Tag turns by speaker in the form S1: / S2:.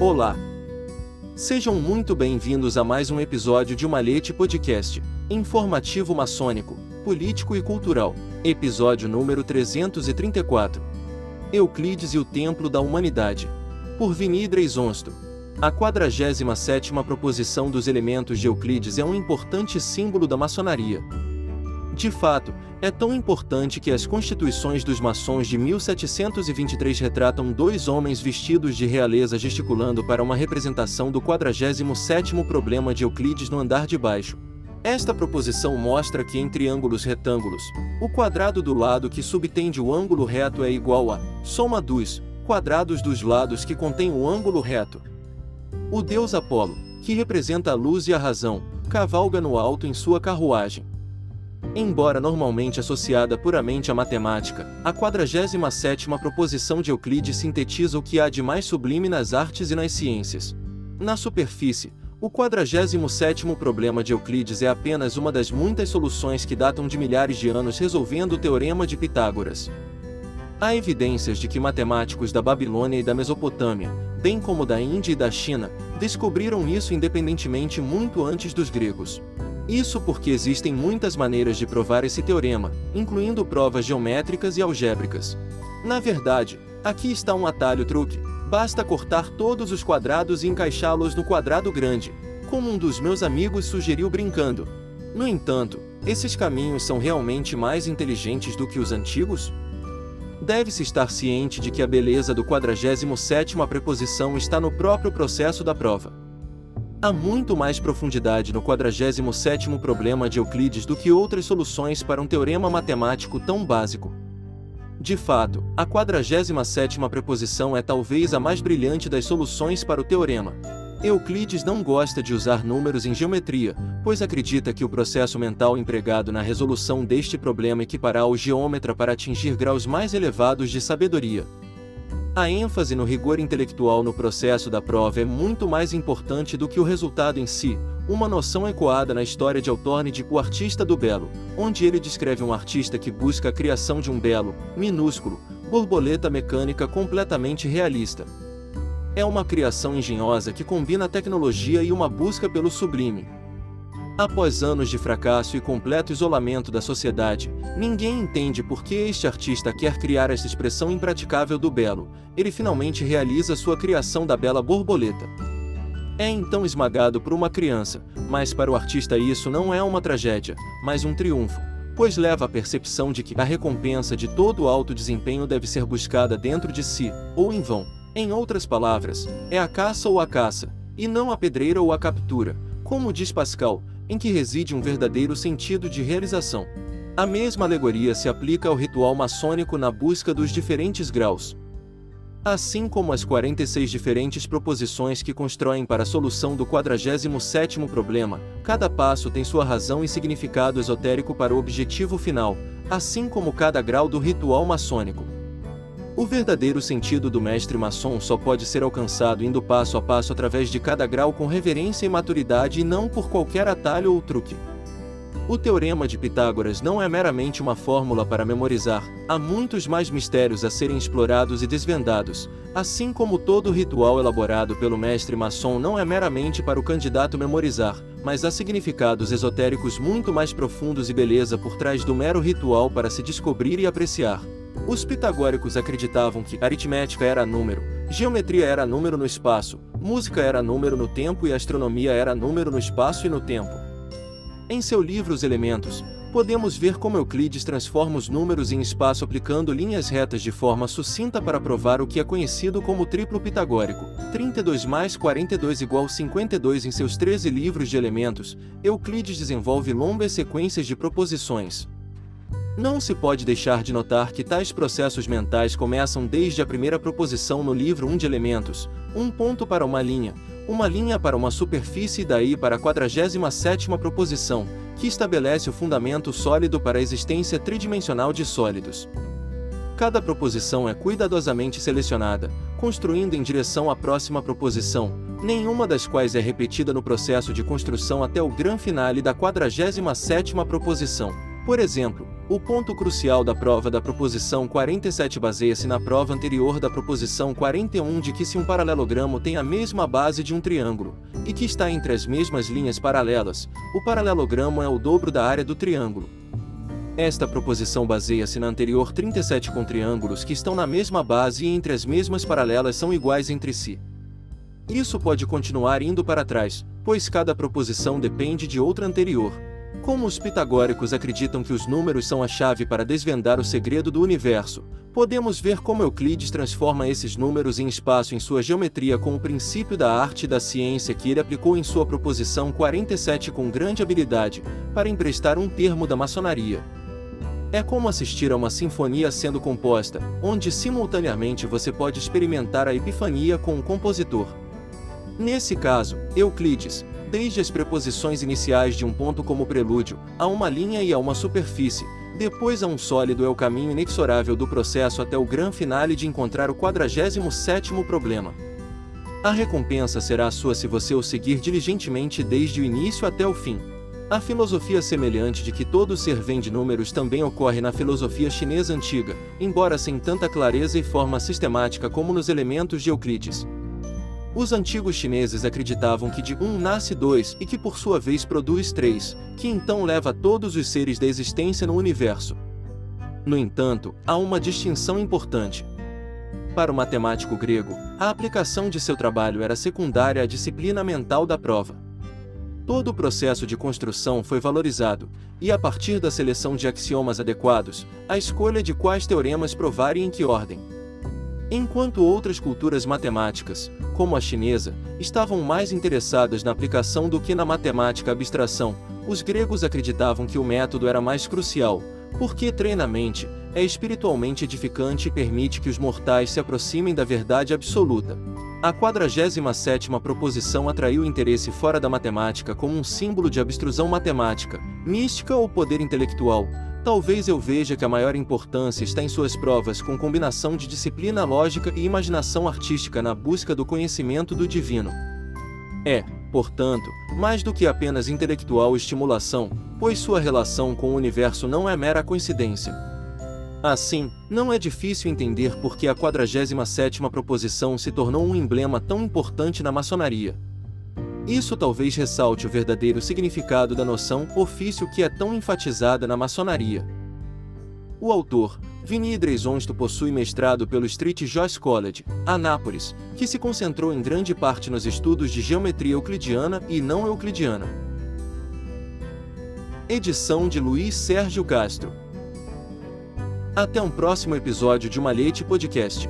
S1: Olá! Sejam muito bem-vindos a mais um episódio de Malhete Podcast, informativo maçônico, político e cultural, episódio número 334. Euclides e o Templo da Humanidade, por Vinídres Onsto. A 47ª proposição dos elementos de Euclides é um importante símbolo da maçonaria. De fato, é tão importante que as constituições dos maçons de 1723 retratam dois homens vestidos de realeza gesticulando para uma representação do 47º problema de Euclides no andar de baixo. Esta proposição mostra que em triângulos retângulos, o quadrado do lado que subtende o ângulo reto é igual a soma dos quadrados dos lados que contém o ângulo reto. O deus Apolo, que representa a luz e a razão, cavalga no alto em sua carruagem. Embora normalmente associada puramente à matemática, a 47ª proposição de Euclides sintetiza o que há de mais sublime nas artes e nas ciências. Na superfície, o 47º problema de Euclides é apenas uma das muitas soluções que datam de milhares de anos resolvendo o teorema de Pitágoras. Há evidências de que matemáticos da Babilônia e da Mesopotâmia, bem como da Índia e da China, descobriram isso independentemente muito antes dos gregos. Isso porque existem muitas maneiras de provar esse teorema, incluindo provas geométricas e algébricas. Na verdade, aqui está um atalho truque. Basta cortar todos os quadrados e encaixá-los no quadrado grande, como um dos meus amigos sugeriu brincando. No entanto, esses caminhos são realmente mais inteligentes do que os antigos? Deve-se estar ciente de que a beleza do 47ª preposição está no próprio processo da prova. Há muito mais profundidade no 47º problema de Euclides do que outras soluções para um teorema matemático tão básico. De fato, a 47ª preposição é talvez a mais brilhante das soluções para o teorema. Euclides não gosta de usar números em geometria, pois acredita que o processo mental empregado na resolução deste problema equipará o geômetra para atingir graus mais elevados de sabedoria. A ênfase no rigor intelectual no processo da prova é muito mais importante do que o resultado em si, uma noção ecoada na história de Autorne O Artista do Belo, onde ele descreve um artista que busca a criação de um belo, minúsculo, borboleta mecânica completamente realista. É uma criação engenhosa que combina tecnologia e uma busca pelo sublime. Após anos de fracasso e completo isolamento da sociedade, ninguém entende por que este artista quer criar essa expressão impraticável do belo. Ele finalmente realiza sua criação da bela borboleta. É então esmagado por uma criança, mas para o artista isso não é uma tragédia, mas um triunfo, pois leva à percepção de que a recompensa de todo alto desempenho deve ser buscada dentro de si, ou em vão. Em outras palavras, é a caça ou a caça, e não a pedreira ou a captura, como diz Pascal, em que reside um verdadeiro sentido de realização. A mesma alegoria se aplica ao ritual maçônico na busca dos diferentes graus. Assim como as 46 diferentes proposições que constroem para a solução do 47º problema, cada passo tem sua razão e significado esotérico para o objetivo final, assim como cada grau do ritual maçônico. O verdadeiro sentido do mestre maçom só pode ser alcançado indo passo a passo através de cada grau com reverência e maturidade e não por qualquer atalho ou truque. O teorema de Pitágoras não é meramente uma fórmula para memorizar, há muitos mais mistérios a serem explorados e desvendados, assim como todo ritual elaborado pelo mestre maçom não é meramente para o candidato memorizar, mas há significados esotéricos muito mais profundos e beleza por trás do mero ritual para se descobrir e apreciar. Os pitagóricos acreditavam que aritmética era número, geometria era número no espaço, música era número no tempo e astronomia era número no espaço e no tempo. Em seu livro Os Elementos, podemos ver como Euclides transforma os números em espaço aplicando linhas retas de forma sucinta para provar o que é conhecido como triplo pitagórico. 32 mais 42 igual 52 em seus 13 livros de elementos, Euclides desenvolve longas sequências de proposições, não se pode deixar de notar que tais processos mentais começam desde a primeira proposição no livro 1 de elementos, um ponto para uma linha, uma linha para uma superfície e daí para a 47ª proposição, que estabelece o fundamento sólido para a existência tridimensional de sólidos. Cada proposição é cuidadosamente selecionada, construindo em direção à próxima proposição, nenhuma das quais é repetida no processo de construção até o grande finale da 47ª proposição. Por exemplo, o ponto crucial da prova da proposição 47 baseia-se na prova anterior da proposição 41 de que se um paralelogramo tem a mesma base de um triângulo, e que está entre as mesmas linhas paralelas, o paralelogramo é o dobro da área do triângulo. Esta proposição baseia-se na anterior 37 com triângulos que estão na mesma base e entre as mesmas paralelas são iguais entre si. Isso pode continuar indo para trás, pois cada proposição depende de outra anterior. Como os pitagóricos acreditam que os números são a chave para desvendar o segredo do universo, podemos ver como Euclides transforma esses números em espaço em sua geometria com o princípio da arte e da ciência que ele aplicou em sua proposição 47 com grande habilidade, para emprestar um termo da maçonaria. É como assistir a uma sinfonia sendo composta, onde simultaneamente você pode experimentar a epifania com o compositor. Nesse caso, Euclides, desde as preposições iniciais de um ponto como prelúdio, a uma linha e a uma superfície, depois a um sólido é o caminho inexorável do processo até o grande finale de encontrar o 47º problema. A recompensa será sua se você o seguir diligentemente desde o início até o fim. A filosofia semelhante de que todo ser vem de números também ocorre na filosofia chinesa antiga, embora sem tanta clareza e forma sistemática como nos elementos de Euclides. Os antigos chineses acreditavam que de um nasce dois e que por sua vez produz três, que então leva todos os seres da existência no universo. No entanto, há uma distinção importante. Para o matemático grego, a aplicação de seu trabalho era secundária à disciplina mental da prova. Todo o processo de construção foi valorizado, e a partir da seleção de axiomas adequados, a escolha de quais teoremas provar e em que ordem. Enquanto outras culturas matemáticas, como a chinesa, estavam mais interessadas na aplicação do que na matemática abstração, os gregos acreditavam que o método era mais crucial, porque treinamente é espiritualmente edificante e permite que os mortais se aproximem da verdade absoluta. A 47ª proposição atraiu interesse fora da matemática como um símbolo de abstrusão matemática, mística ou poder intelectual, Talvez eu veja que a maior importância está em suas provas com combinação de disciplina lógica e imaginação artística na busca do conhecimento do divino. É, portanto, mais do que apenas intelectual estimulação, pois sua relação com o universo não é mera coincidência. Assim, não é difícil entender por que a 47ª proposição se tornou um emblema tão importante na maçonaria. Isso talvez ressalte o verdadeiro significado da noção ofício que é tão enfatizada na maçonaria. O autor, Vini Dreisonsto possui mestrado pelo Street Joyce College, Anápolis, que se concentrou em grande parte nos estudos de geometria euclidiana e não euclidiana. Edição de Luiz Sérgio Castro. Até um próximo episódio de Malhete Podcast.